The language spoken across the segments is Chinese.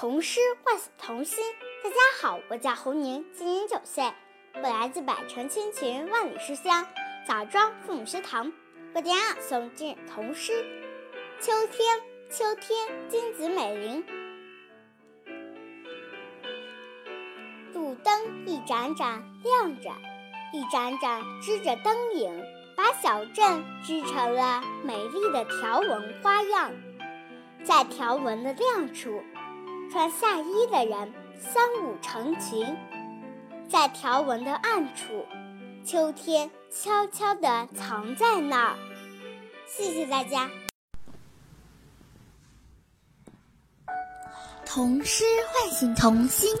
童诗唤醒童心。大家好，我叫侯宁，今年九岁，我来自百城千群万里书香枣庄父母学堂。为大家朗诵今日童诗《秋天》。秋天，金子美玲。路灯一盏盏亮着，一盏盏支着灯影，把小镇织成了美丽的条纹花样。在条纹的亮处，穿夏衣的人三五成群；在条纹的暗处，秋天悄悄地藏在那儿。谢谢大家。童诗唤醒童心，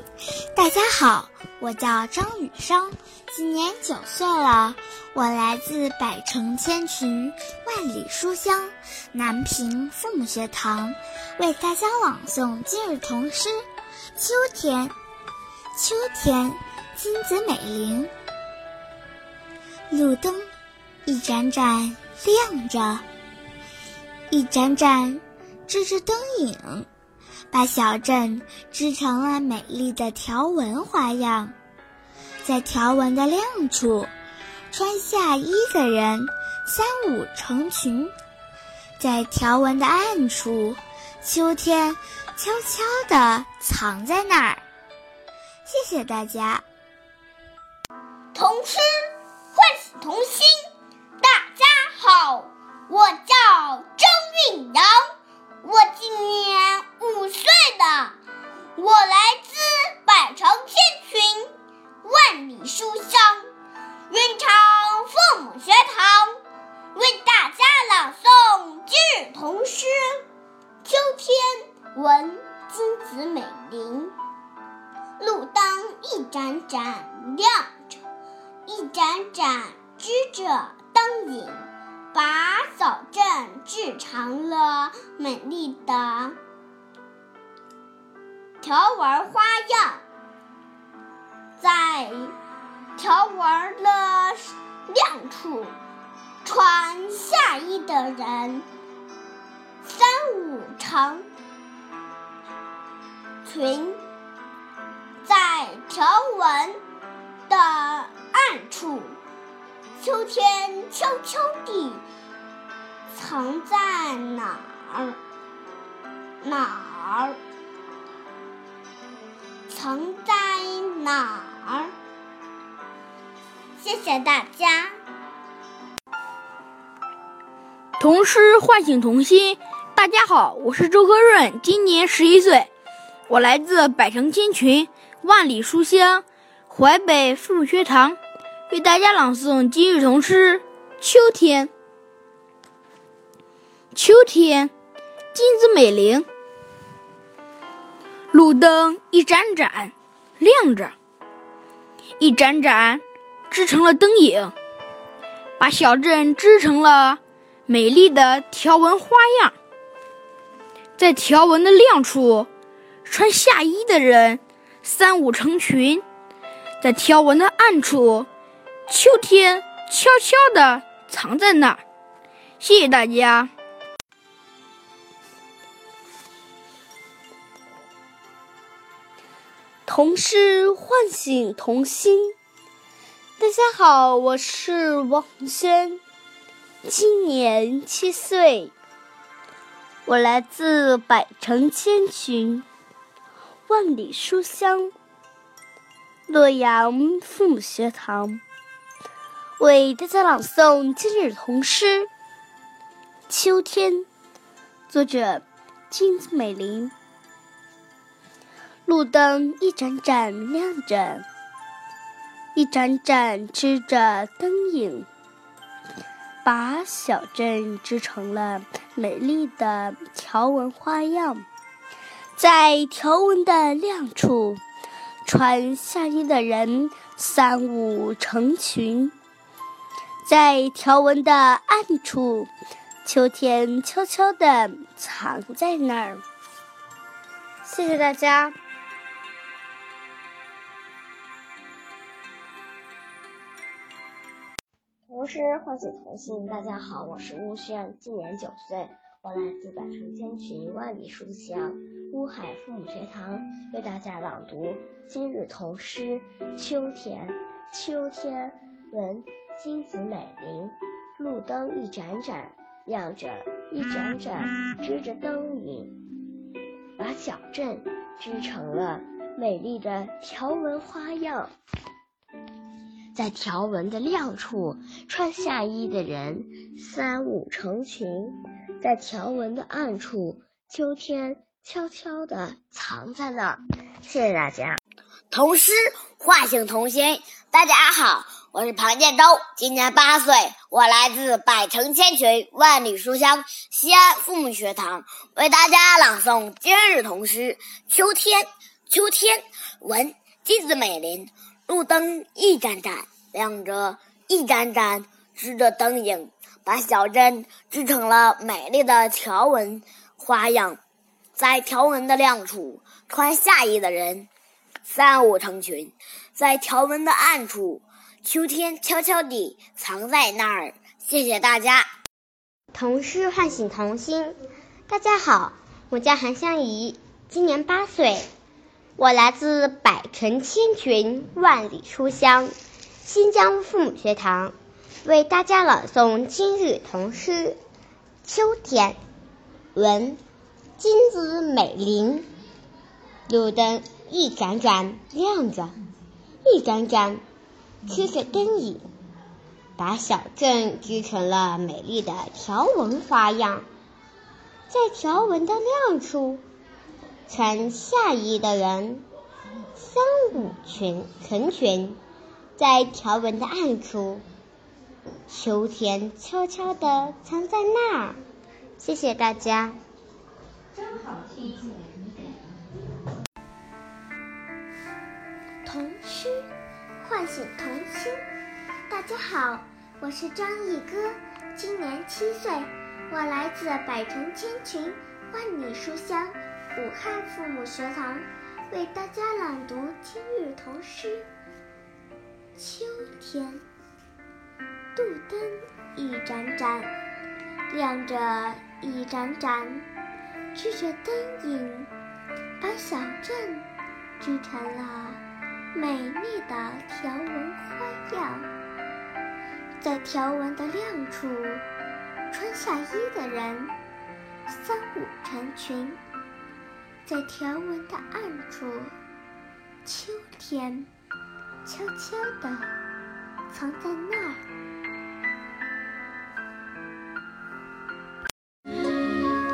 大家好，我叫张雨生，今年九岁了，我来自百城千群万里书香南平父母学堂，为大家朗诵今日童诗《秋天》。秋天，金子美玲，路灯一盏盏亮着，一盏盏支着灯影。把小镇织成了美丽的条纹花样，在条纹的亮处，穿夏衣的人三五成群；在条纹的暗处，秋天悄悄地藏在那儿。谢谢大家。童诗唤醒童心，大家好，我叫张韵阳，我今年。五岁的我来自百城千群，万里书香，云长父母学堂，为大家朗诵今日童诗《秋天》，文金子美玲。路灯一盏盏亮着，一盏盏支着灯影，把小镇织成了美丽的。条纹花样，在条纹的亮处，穿夏衣的人三五成群；在条纹的暗处，秋天悄悄地藏在哪儿？哪儿？藏在哪儿？谢谢大家。童诗唤醒童心。大家好，我是周科润，今年十一岁，我来自百城千群万里书香淮北父母学堂，为大家朗诵今日童诗《秋天》。秋天，金子美玲。路灯一盏盏亮着，一盏盏织成了灯影，把小镇织成了美丽的条纹花样。在条纹的亮处，穿夏衣的人三五成群；在条纹的暗处，秋天悄悄地藏在那儿。谢谢大家。童诗唤醒童心。大家好，我是王轩，今年七岁，我来自百城千群、万里书香洛阳父母学堂，为大家朗诵今日童诗《秋天》，作者金子美玲。路灯一盏盏亮着，一盏盏支着灯影，把小镇织成了美丽的条纹花样。在条纹的亮处，穿夏衣的人三五成群；在条纹的暗处，秋天悄悄地藏在那儿。谢谢大家。童诗唤醒童心。大家好，我是吴轩，今年九岁，我来自百城千群，万里书香乌海父母学堂，为大家朗读今日童诗《秋天》。秋天，闻金子美玲，路灯一盏盏亮着，一盏盏支着灯影，把小镇织成了美丽的条纹花样。在条纹的亮处，穿夏衣的人三五成群；在条纹的暗处，秋天悄悄地藏在那儿。谢谢大家。童诗唤醒童心。大家好，我是庞建洲，今年八岁，我来自百城千群，万里书香西安父母学堂，为大家朗诵今日童诗《秋天》。秋天，闻金子美林。路灯一盏盏亮着，一盏盏支着灯影，把小镇织成了美丽的条纹花样。在条纹的亮处，穿夏衣的人三五成群；在条纹的暗处，秋天悄悄地藏在那儿。谢谢大家。童诗唤醒童心。大家好，我叫韩香怡，今年八岁。我来自百城千群，万里书香，新疆父母学堂，为大家朗诵今日童诗《秋天》。文，金子美玲，路灯一盏盏亮着，一盏盏贴着灯影，把小镇织成了美丽的条纹花样。在条纹的亮处。穿夏衣的人三五群成群，在条纹的暗处，秋天悄悄地藏在那儿。谢谢大家。真好听。童诗唤醒童心。大家好，我是张毅歌，今年七岁，我来自百城千群，万里书香。武汉父母学堂为大家朗读今日童诗《秋天》。路灯一盏盏亮着，一盏盏支着灯影，把小镇织成了美丽的条纹花样。在条纹的亮处，穿夏衣的人三五成群。在条纹的暗处，秋天悄悄地藏在那儿。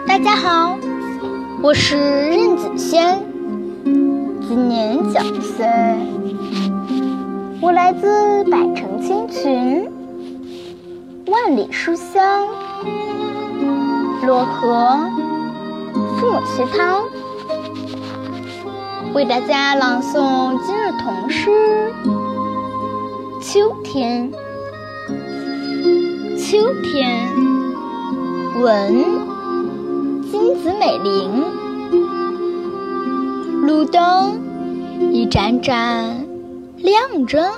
大家好，我是任子轩，今年九岁，我来自百城千群，万里书香，漯河父母学堂。为大家朗诵今日童诗《秋天》。秋天，闻金子美玲，路灯一盏盏亮着，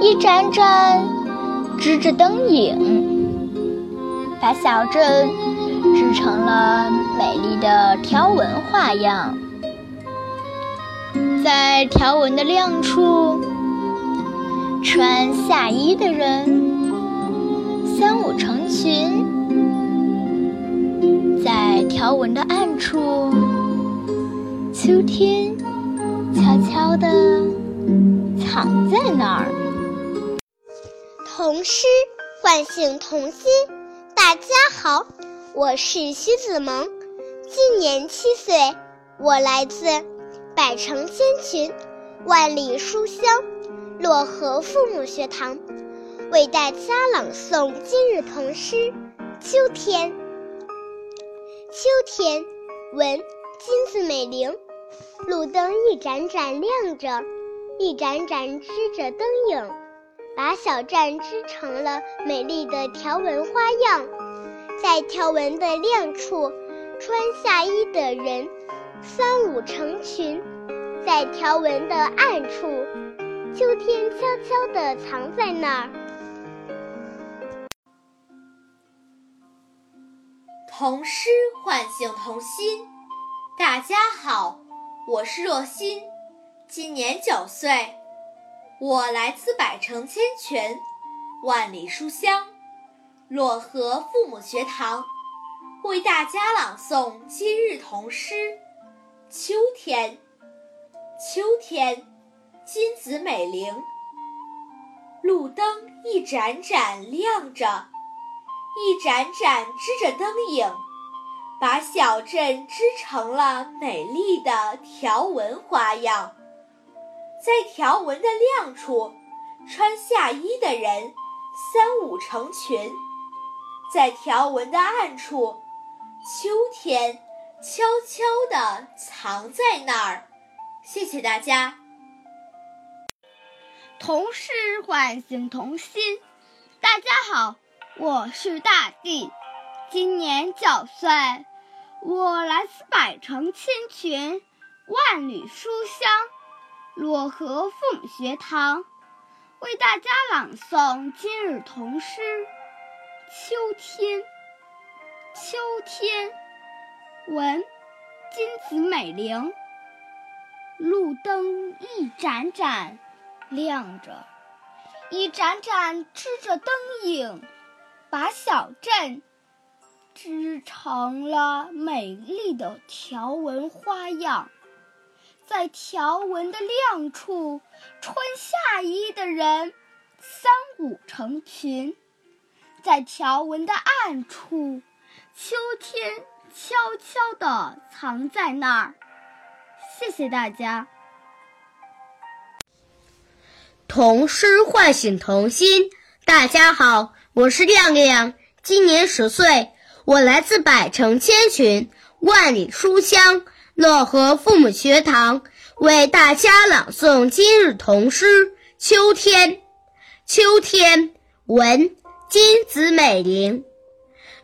一盏盏支着灯影，把小镇织成了美丽的条纹花样。在条纹的亮处，穿夏衣的人三五成群；在条纹的暗处，秋天悄悄地藏在那儿。童诗唤醒童心。大家好，我是徐子萌，今年七岁，我来自。百城千群，万里书香。漯河父母学堂为大家朗诵今日童诗《秋天》。秋天，闻金子美玲，路灯一盏盏亮着，一盏盏支着灯影，把小站织成了美丽的条纹花样。在条纹的亮处，穿夏衣的人。三五成群，在条纹的暗处，秋天悄悄地藏在那儿。童诗唤醒童心。大家好，我是若欣，今年九岁，我来自百城千泉，万里书香漯河父母学堂，为大家朗诵今日童诗《秋天》。秋天，金子美玲，路灯一盏盏亮着，一盏盏支着灯影。把小镇织成了美丽的条纹花样，在条纹的亮处，穿夏衣的人三五成群；在条纹的暗处，秋天悄悄地藏在那儿。谢谢大家。童诗唤醒童心。大家好，我是大地，今年九岁。我来自百城千群，万里书香，漯河父母学堂，为大家朗诵今日童诗《秋天》。秋天，文，金子美玲。路灯一盏盏亮着，一盏盏支着灯影，把小镇。织成了美丽的条纹花样，在条纹的亮处，穿夏衣的人三五成群；在条纹的暗处，秋天悄悄地藏在那儿。谢谢大家。童诗唤醒童心。大家好，我是亮亮，今年十岁。我来自百城千群，万里书香漯河父母学堂，为大家朗诵今日童诗《秋天》。秋天，文金子美玲。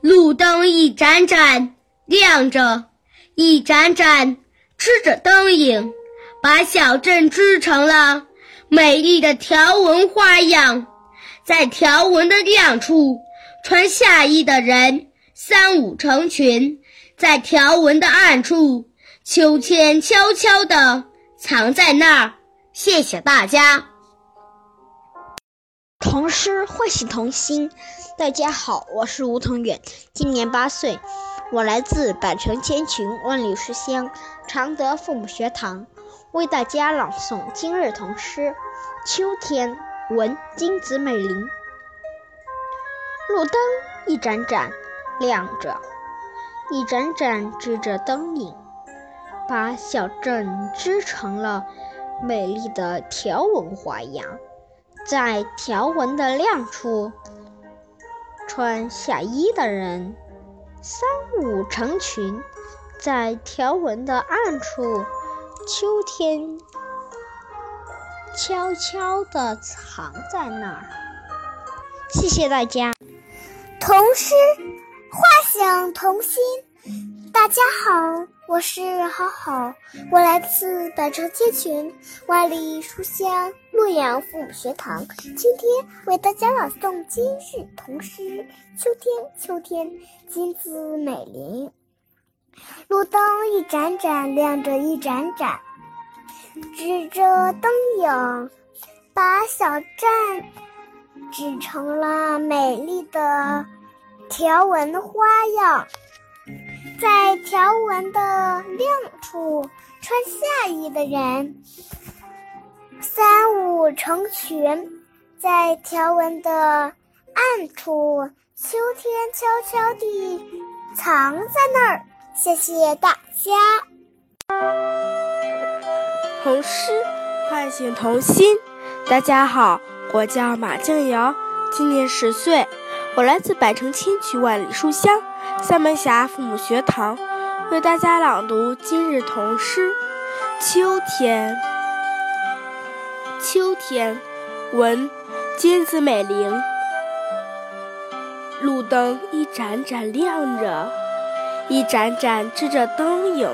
路灯一盏盏亮着，一盏盏织着灯影，把小镇织成了美丽的条纹花样。在条纹的亮处，穿夏衣的人。三五成群，在条纹的暗处，秋千悄悄地藏在那儿。谢谢大家。童诗唤醒童心。大家好，我是吴腾远，今年八岁，我来自百城千群，万里书香常德父母学堂，为大家朗诵今日童诗《秋天》。文金子美玲。路灯一盏盏。亮着，一盏盏支着灯影，把小镇织成了美丽的条纹花样。在条纹的亮处，穿夏衣的人三五成群；在条纹的暗处，秋天悄悄地藏在那儿。谢谢大家。童诗。唤醒童心，大家好，我是好好，我来自百城千群，万里书香洛阳父母学堂，今天为大家朗诵今日童诗《秋天》。秋天，金子美玲，路灯一盏盏亮着，一盏盏指着灯影，把小镇指成了美丽的。条纹花样，在条纹的亮处，穿夏衣的人三五成群；在条纹的暗处，秋天悄悄地藏在那儿。谢谢大家。童诗唤醒童心。大家好，我叫马静瑶，今年十岁。我来自百城千曲万里书香三门峡父母学堂，为大家朗读今日童诗《秋天》。秋天，文金子美玲。路灯一盏盏亮着，一盏盏支着灯影，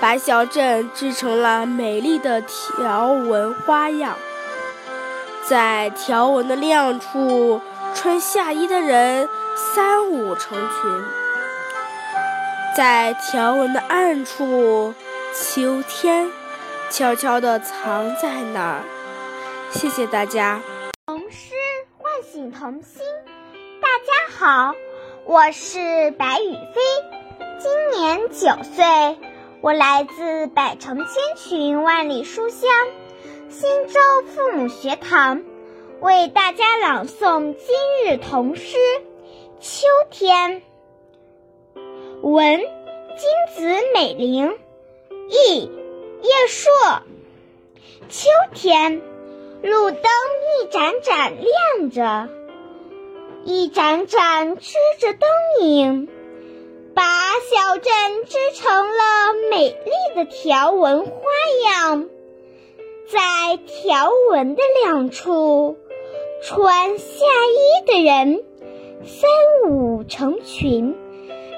把小镇织成了美丽的条纹花样。在条纹的亮处。穿夏衣的人三五成群，在条纹的暗处，秋天悄悄地藏在那儿。谢谢大家。童诗唤醒童心。大家好，我是白雨飞，今年九岁，我来自百城千群万里书香新洲父母学堂，为大家朗诵今日童诗《秋天》。文金子美玲，译叶硕。秋天，路灯一盏盏亮着，一盏盏织着灯影，把小镇织成了美丽的条纹花样。在条纹的亮处，穿夏衣的人三五成群。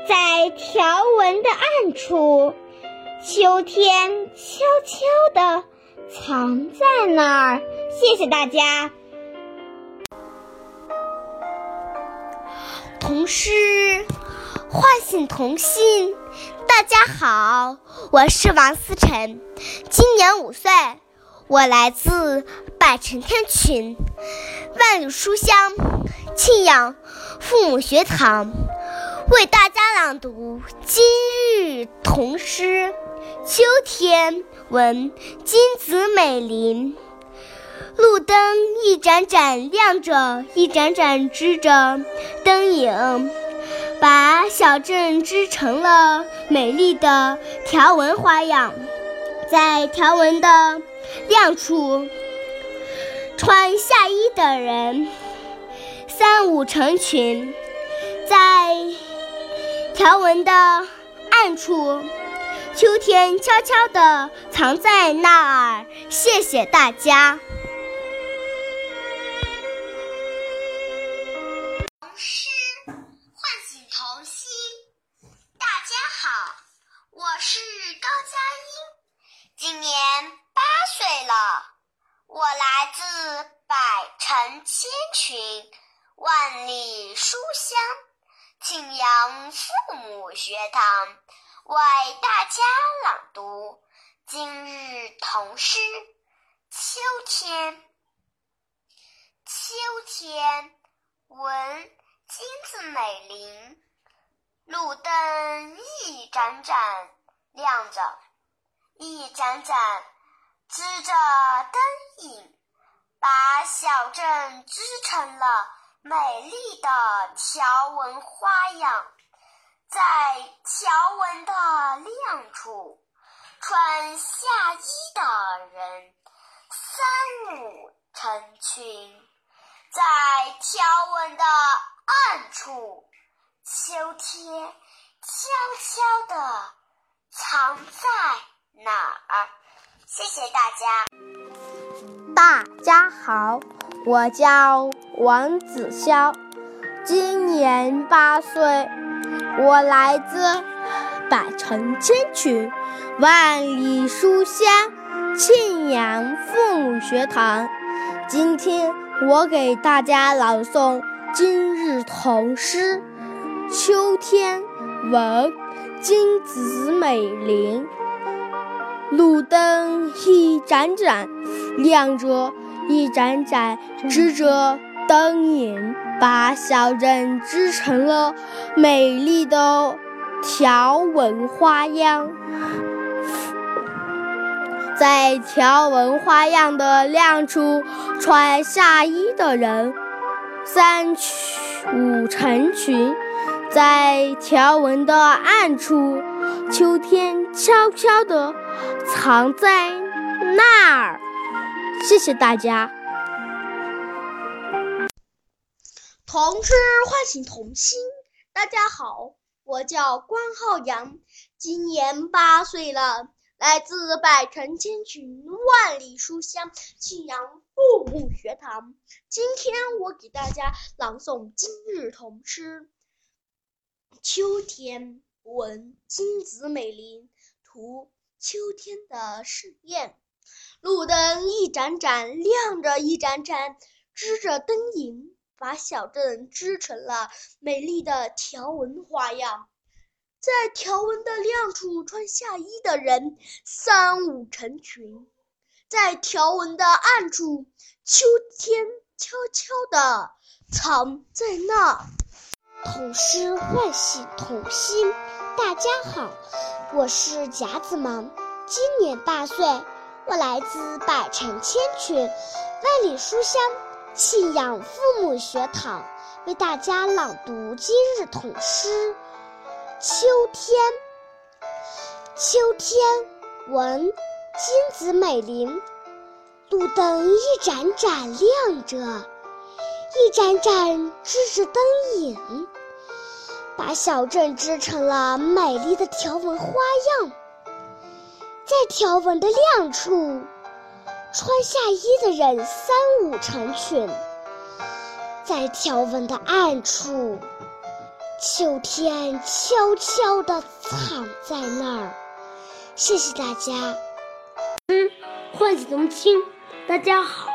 在条纹的暗处，秋天悄悄地藏在那儿。谢谢大家。童诗唤醒童心。大家好，我是王思晨，今年五岁，我来自百城天群，万里书香庆阳父母学堂。为大家朗读今日童诗《秋天》文金子美玲。路灯一盏盏亮着，一盏盏织着灯影，把小镇织成了美丽的条纹花样。在条纹的亮处，穿夏衣的人三五成群，在。条纹的暗处，秋天悄悄地藏在那儿。谢谢大家。童诗唤醒童心。大家好，我是高佳音，今年八岁了。我来自百城千群，万里书香。庆阳父母学堂为大家朗读今日童诗《秋天》。秋天，文金子美玲。路灯一盏盏亮着，一盏盏织着灯影，把小镇织成了。美丽的条纹花样，在条纹的亮处，穿夏衣的人三五成群；在条纹的暗处，秋天悄悄地藏在哪儿？谢谢大家。大家好。我叫王子潇，今年八岁，我来自百城千群，万里书香庆阳父母学堂。今天我给大家朗诵今日童诗《秋天》，文金子美玲。路灯一盏盏亮着。一盏盏织着灯影，把小镇织成了美丽的条纹花样。在条纹花样的亮处，穿夏衣的人三五成群；在条纹的暗处，秋天悄悄地藏在那儿。谢谢大家。童诗唤醒童心。大家好，我叫关浩洋，今年八岁了，来自百城千群，万里书香庆阳父母学堂。今天我给大家朗诵今日童诗《秋天》，文金子美玲，图秋天的盛宴。路灯一盏盏亮着，一盏盏织着灯影，把小镇织成了美丽的条纹花样。在条纹的亮处穿夏衣的人三五成群，在条纹的暗处，秋天悄悄地藏在那儿。童诗唤醒童心。大家好，我是贾子萌，今年八岁，我来自百城千群，万里书香庆阳父母学堂，为大家朗读今日童诗。秋天，秋天，闻金子美玲，路灯一盏盏亮着，一盏盏支着灯影，把小镇织成了美丽的条纹花样。在条纹的亮处，穿夏衣的人三五成群；在条纹的暗处，秋天悄悄地藏在那儿。谢谢大家。嗯，唤醒童心。大家好，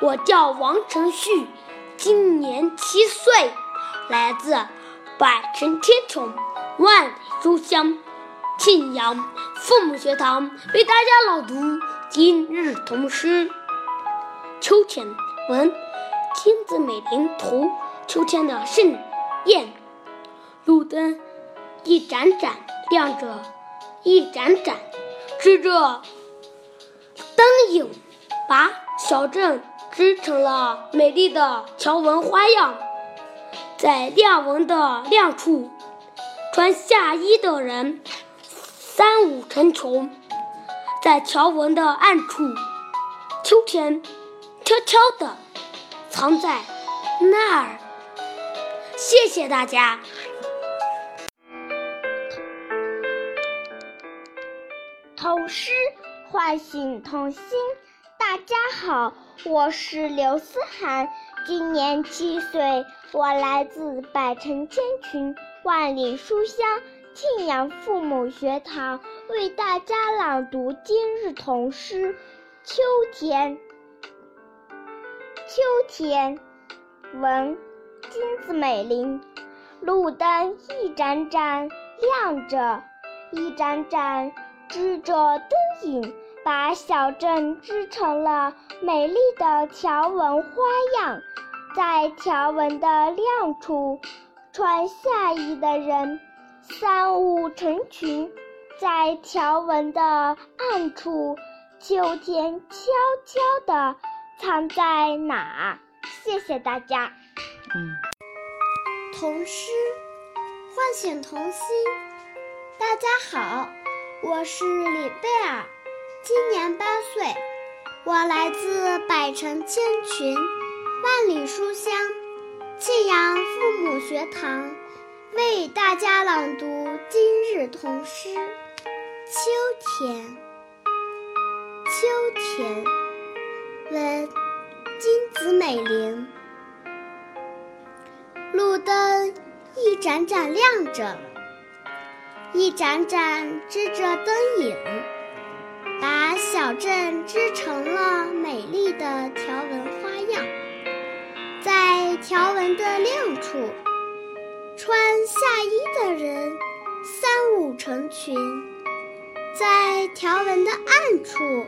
我叫王承旭，今年七岁，来自百城千穷，万里书香庆阳父母学堂，为大家朗读今日童诗。秋天，文金子美玲图。秋天的盛宴。路灯一盏盏亮着，一盏盏支着灯影，把小镇织成了美丽的条纹花样。在亮纹的亮处，穿夏衣的人三五成群；在条纹的暗处，秋天悄悄地藏在那儿。谢谢大家。童诗唤醒童心。大家好，我是刘思涵，今年七岁，我来自百城千群，万里书香庆阳父母学堂，为大家朗读今日童诗《秋天》。秋天，闻金子美玲，路灯一盏盏亮着，一盏盏。支着灯影，把小镇织成了美丽的条纹花样。在条纹的亮处，穿夏衣的人三五成群；在条纹的暗处，秋天悄悄地藏在哪？谢谢大家。嗯，童诗唤醒童心。大家好。我是李贝尔，今年八岁，我来自百城千群，万里书香庆阳父母学堂，为大家朗读今日童诗《秋天》。秋天，问金子美玲，路灯一盏盏亮着。一盏盏支着灯影，小镇织成了美丽的条纹花样。在条纹的亮处，穿夏衣的人三五成群；在条纹的暗处，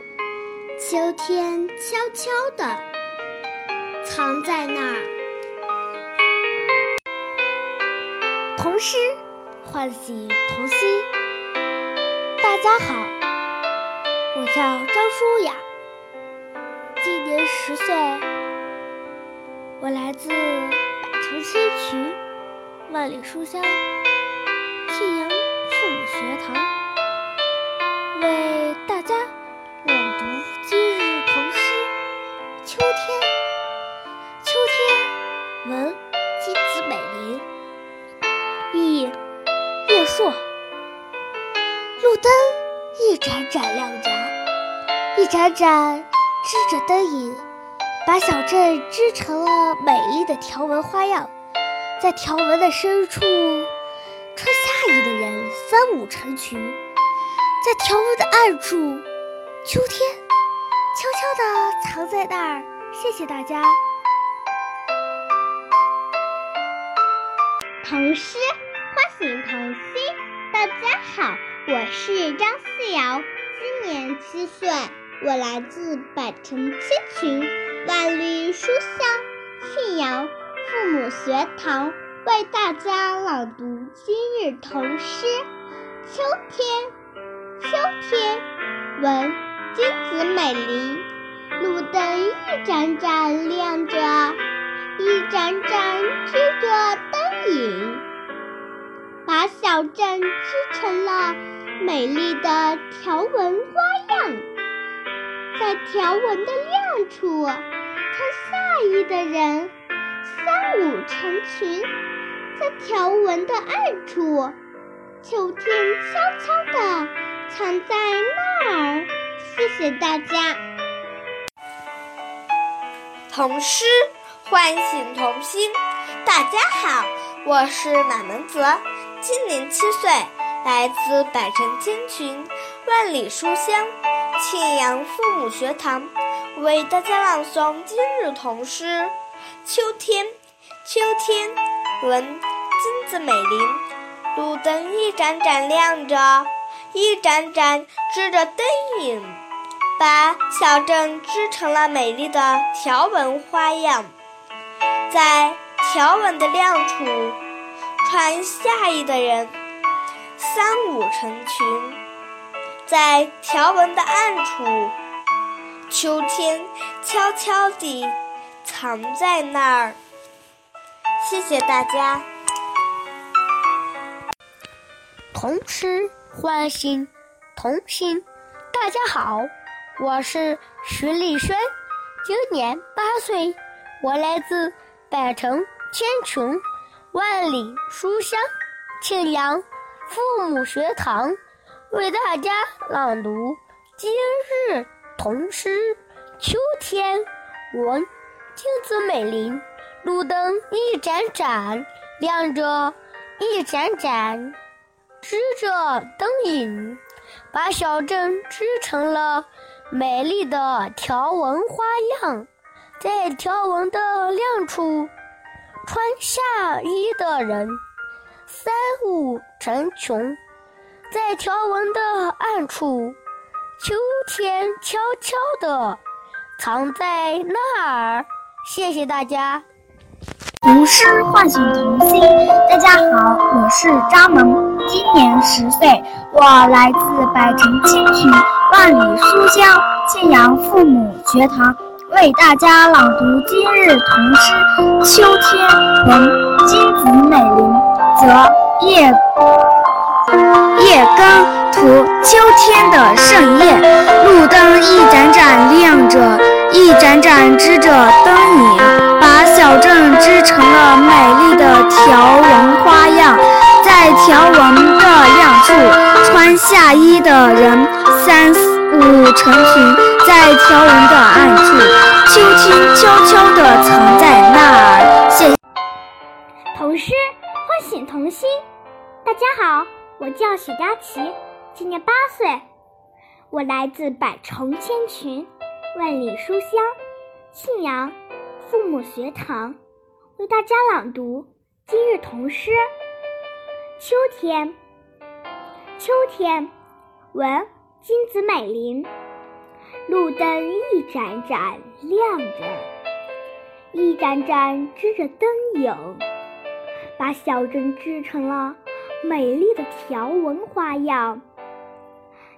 秋天悄悄地藏在那儿。童诗。唤醒童心。大家好，我叫张舒雅，今年十岁，我来自百城千渠，万里书香庆阳父母学堂，为大家朗读今日童诗《秋天》。秋天，闻金子美玲，忆。叶硕，路灯一盏盏亮着，一盏盏支着灯影，把小镇织成了美丽的条纹花样。在条纹的深处，穿夏衣的人三五成群；在条纹的暗处，秋天悄悄地藏在那儿。谢谢大家。童诗。唤醒童心。大家好，我是张思瑶，今年七岁，我来自百城千群，万里书香庆阳父母学堂，为大家朗读今日童诗《秋天》。秋天，闻金子美玲，路灯一盏盏亮着，一盏盏织着灯影，把小镇织成了美丽的条纹花样。在条纹的亮处，穿夏衣的人三五成群；在条纹的暗处，秋天悄悄地。藏在那儿，谢谢大家。童诗唤醒童心。大家好，我是马门泽，今年七岁，来自百城千群，万里书香庆阳父母学堂，为大家朗诵今日童诗《秋天》。秋天，闻金子美玲，路灯一盏盏亮着。一盏盏织着灯影，把小镇织成了美丽的条纹花样。在条纹的亮处，穿夏衣的人三五成群；在条纹的暗处，秋天悄悄地藏在那儿。谢谢大家。童诗。唤醒童心，大家好，我是徐立轩，今年八岁，我来自百城千穷万里书香庆阳父母学堂，为大家朗读今日童诗《秋天》。闻金子美玲，路灯一盏盏亮着，一盏盏。织着灯影，把小镇织成了美丽的条纹花样。在条纹的亮处，穿夏衣的人三五成群；在条纹的暗处，秋天悄悄地藏在那儿。谢谢大家。童诗唤醒童心。大家好，我是张萌。今年十岁，我来自百城千群，万里书香庆阳父母学堂，为大家朗读今日童诗《秋天》。闻金子美玲，则叶夜更图秋天的盛宴。路灯一盏盏亮着，一盏盏织着灯影，把小镇织成了美丽的条纹花样。在条纹的亮处，穿夏衣的人三五成群；在条纹的暗处，秋天悄悄地藏在那儿。谢。童诗唤醒童心。大家好，我叫许佳琪，今年八岁，我来自百城千群，万里书香庆阳父母学堂，为大家朗读今日童诗。秋天，秋天，闻金子美玲，路灯一盏盏亮着，一盏盏织着灯影，把小镇织成了美丽的条纹花样。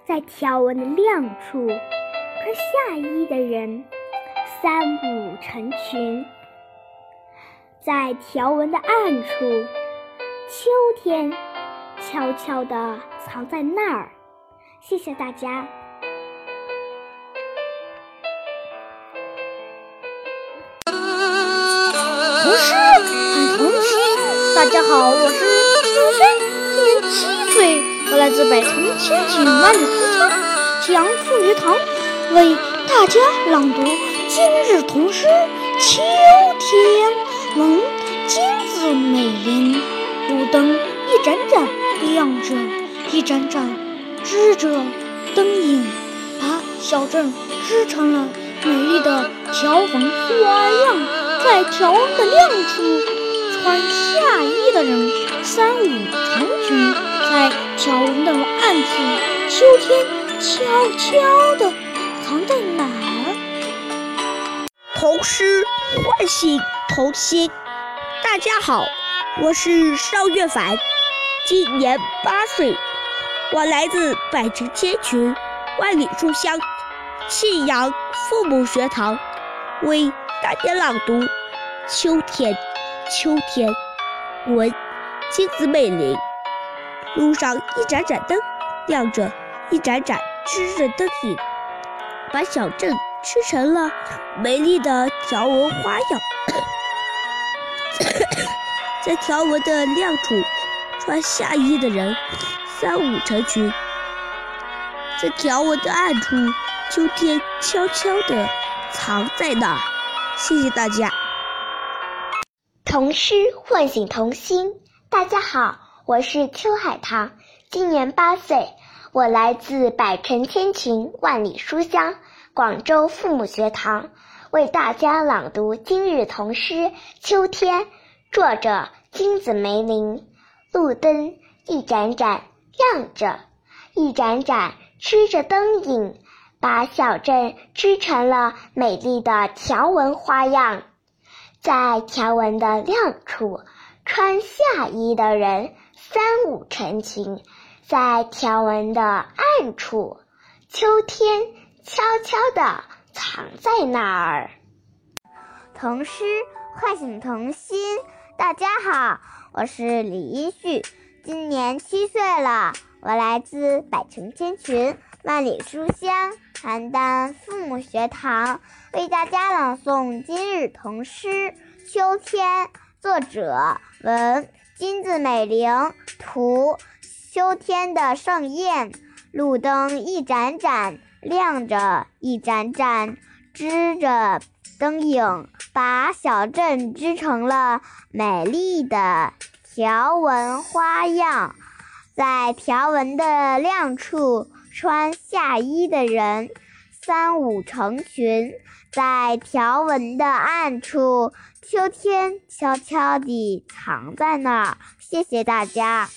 在条纹的亮处，穿夏衣的人三五成群；在条纹的暗处，秋天悄悄地藏在那儿，谢谢大家。童诗很童心，大家好，我是，四百城千群万里书香祁阳父学堂，为大家朗读今日童诗《秋天》，闻金子美玲。路灯一盏盏亮着，一盏盏织着灯影，把小镇织成了美丽的条纹花样。在条纹的亮处，穿夏衣的人三五成群；在条纹的暗处，秋天悄悄地藏在哪儿？童诗唤醒童心。大家好，我是邵月凡，今年八岁，我来自百城千群，万里书香信阳父母学堂，为大家朗读《秋天》。秋天，文金子美玲。路上一盏盏灯亮着，一盏盏织着灯影，把小镇织成了美丽的条纹花样。在条纹的亮处，穿夏衣的人三五成群；在条纹的暗处，秋天悄悄地藏在那儿。谢谢大家。童诗唤醒童心。大家好，我是邱海棠，今年八岁，我来自百城千群，万里书香广州父母学堂，为大家朗读今日童诗《秋天》。作者金子梅林。路灯一盏盏亮着，一盏盏织着灯影，把小镇织成了美丽的条纹花样。在条纹的亮处，穿夏衣的人三五成群；在条纹的暗处，秋天悄悄地藏在那儿。童诗唤醒童心。大家好，我是李一旭，今年七岁了。我来自百城千群，万里书香邯郸父母学堂，为大家朗诵今日童诗《秋天》。作者文金子美玲，图秋天的盛宴。路灯一盏盏亮着，一盏盏织着。灯影把小镇织成了美丽的条纹花样，在条纹的亮处，穿夏衣的人三五成群；在条纹的暗处，秋天悄悄地藏在那儿。谢谢大家。